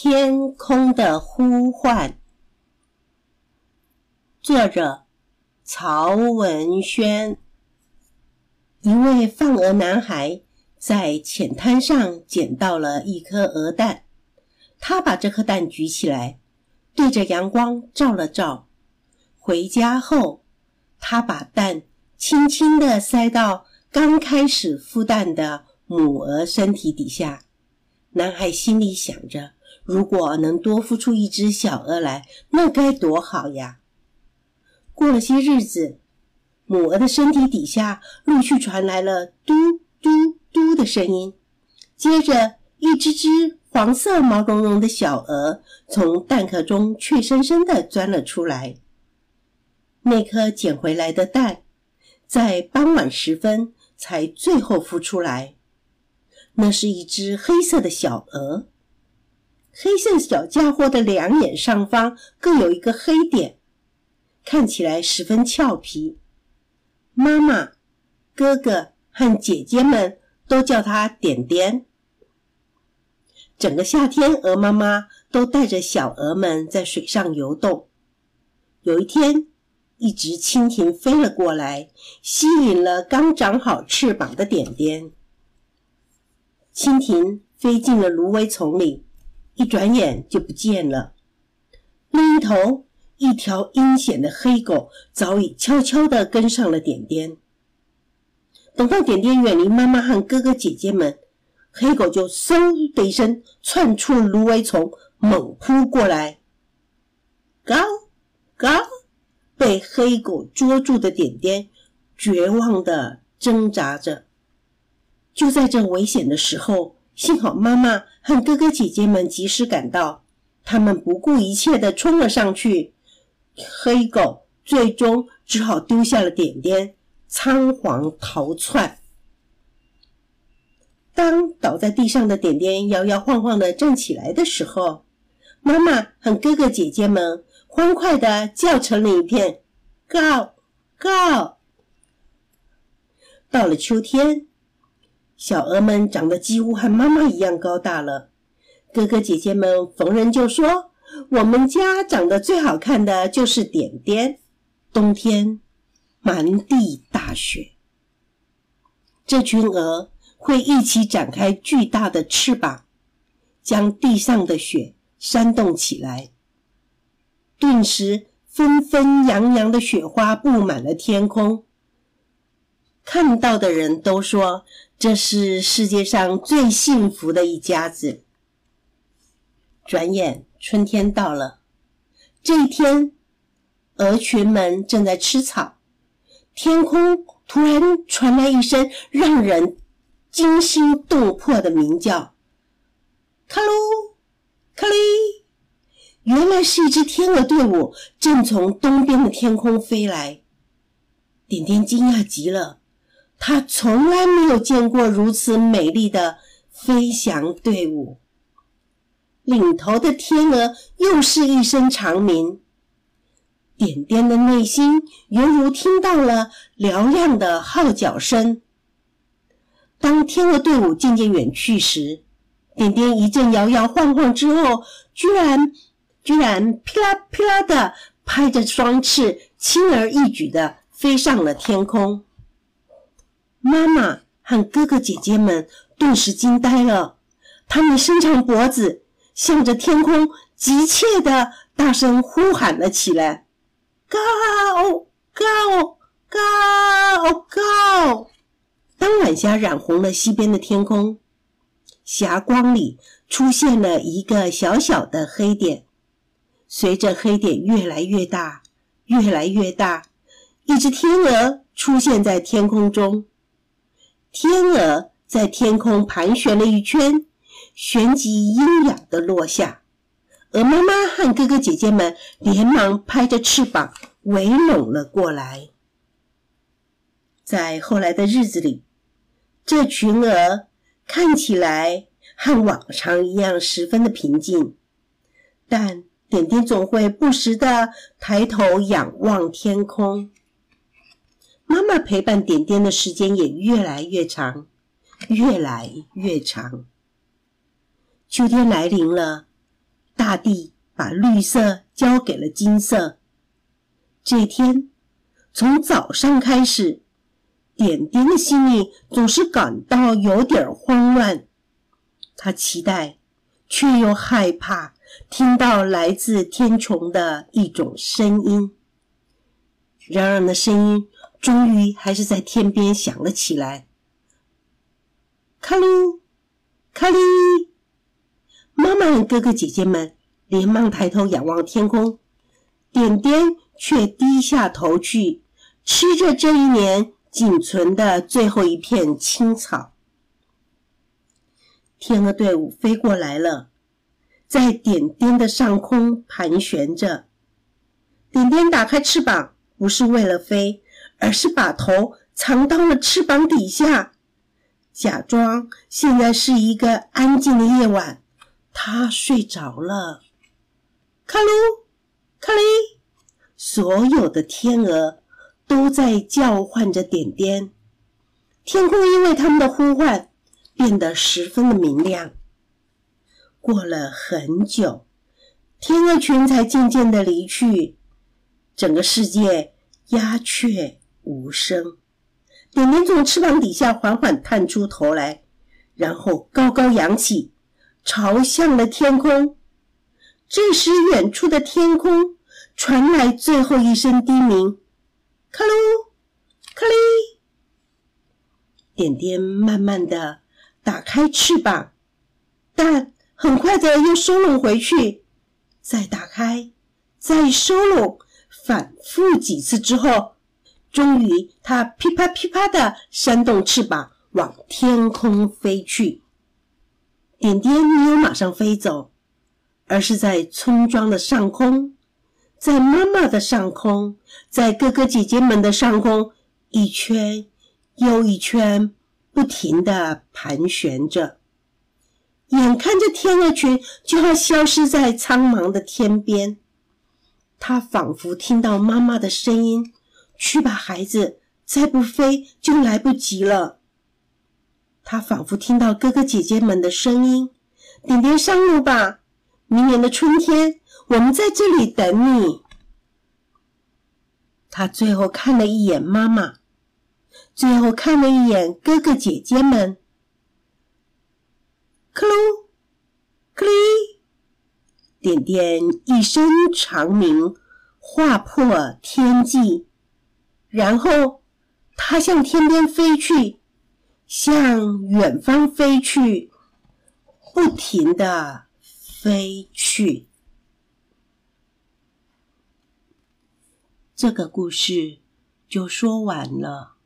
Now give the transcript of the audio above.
天空的呼唤，作者曹文轩。一位放鹅男孩在浅滩上捡到了一颗鹅蛋，他把这颗蛋举起来，对着阳光照了照。回家后，他把蛋轻轻地塞到刚开始孵蛋的母鹅身体底下。男孩心里想着。如果能多孵出一只小鹅来，那该多好呀！过了些日子，母鹅的身体底下陆续传来了“嘟嘟嘟”的声音。接着，一只只黄色毛茸茸的小鹅从蛋壳中怯生生地钻了出来。那颗捡回来的蛋，在傍晚时分才最后孵出来。那是一只黑色的小鹅。黑色小家伙的两眼上方各有一个黑点，看起来十分俏皮。妈妈、哥哥和姐姐们都叫它点点。整个夏天，鹅妈妈都带着小鹅们在水上游动。有一天，一只蜻蜓飞了过来，吸引了刚长好翅膀的点点。蜻蜓飞进了芦苇丛里。一转眼就不见了。另一头，一条阴险的黑狗早已悄悄地跟上了点点。等到点点远离妈妈和哥哥姐姐们，黑狗就嗖的一声窜出芦苇丛，猛扑过来。高高，被黑狗捉住的点点绝望地挣扎着。就在这危险的时候。幸好妈妈和哥哥姐姐们及时赶到，他们不顾一切地冲了上去。黑狗最终只好丢下了点点，仓皇逃窜。当倒在地上的点点摇摇晃晃地站起来的时候，妈妈和哥哥姐姐们欢快地叫成了一片：“，go go！” 到了秋天。小鹅们长得几乎和妈妈一样高大了，哥哥姐姐们逢人就说：“我们家长得最好看的就是点点。”冬天，满地大雪，这群鹅会一起展开巨大的翅膀，将地上的雪扇动起来，顿时纷纷扬扬的雪花布满了天空。看到的人都说。这是世界上最幸福的一家子。转眼春天到了，这一天，鹅群们正在吃草，天空突然传来一声让人惊心动魄的鸣叫：“卡噜，卡哩！”原来是一支天鹅队伍正从东边的天空飞来。点点惊讶极了。他从来没有见过如此美丽的飞翔队伍。领头的天鹅又是一声长鸣，点点的内心犹如听到了嘹亮的号角声。当天鹅队伍渐渐远去时，点点一阵摇摇晃晃之后，居然居然噼啦噼啦的拍着双翅，轻而易举的飞上了天空。妈妈和哥哥姐姐们顿时惊呆了，他们伸长脖子，向着天空急切地大声呼喊了起来：“高高高高！”当晚霞染红了西边的天空，霞光里出现了一个小小的黑点。随着黑点越来越大，越来越大，一只天鹅出现在天空中。天鹅在天空盘旋了一圈，旋即优雅地落下。鹅妈妈和哥哥姐姐们连忙拍着翅膀围拢了过来。在后来的日子里，这群鹅看起来和往常一样十分的平静，但点点总会不时地抬头仰望天空。妈妈陪伴点点的时间也越来越长，越来越长。秋天来临了，大地把绿色交给了金色。这天，从早上开始，点点的心里总是感到有点慌乱。他期待，却又害怕听到来自天穹的一种声音。然而，那声音终于还是在天边响了起来。卡噜，卡哩！妈妈和哥哥姐姐们连忙抬头仰望天空，点点却低下头去吃着这一年仅存的最后一片青草。天鹅队伍飞过来了，在点点的上空盘旋着。点点打开翅膀，不是为了飞，而是把头藏到了翅膀底下，假装现在是一个安静的夜晚。他睡着了。卡鲁，卡哩，所有的天鹅都在叫唤着点点。天空因为他们的呼唤。变得十分的明亮。过了很久，天鹅群才渐渐的离去，整个世界鸦雀无声。点点从翅膀底下缓缓探出头来，然后高高扬起，朝向了天空。这时，远处的天空传来最后一声低鸣：“卡噜，卡哩。”点点慢慢的。打开翅膀，但很快的又收拢回去，再打开，再收拢，反复几次之后，终于它噼啪噼啪的扇动翅膀往天空飞去。点点没有马上飞走，而是在村庄的上空，在妈妈的上空，在哥哥姐姐们的上空，一圈又一圈。不停的盘旋着，眼看着天鹅群就要消失在苍茫的天边，他仿佛听到妈妈的声音：“去吧，孩子，再不飞就来不及了。”他仿佛听到哥哥姐姐们的声音：“点点上路吧，明年的春天我们在这里等你。”他最后看了一眼妈妈。最后看了一眼哥哥姐姐们，克鲁，克里，点点一声长鸣，划破天际，然后它向天边飞去，向远方飞去，不停的飞去。这个故事就说完了。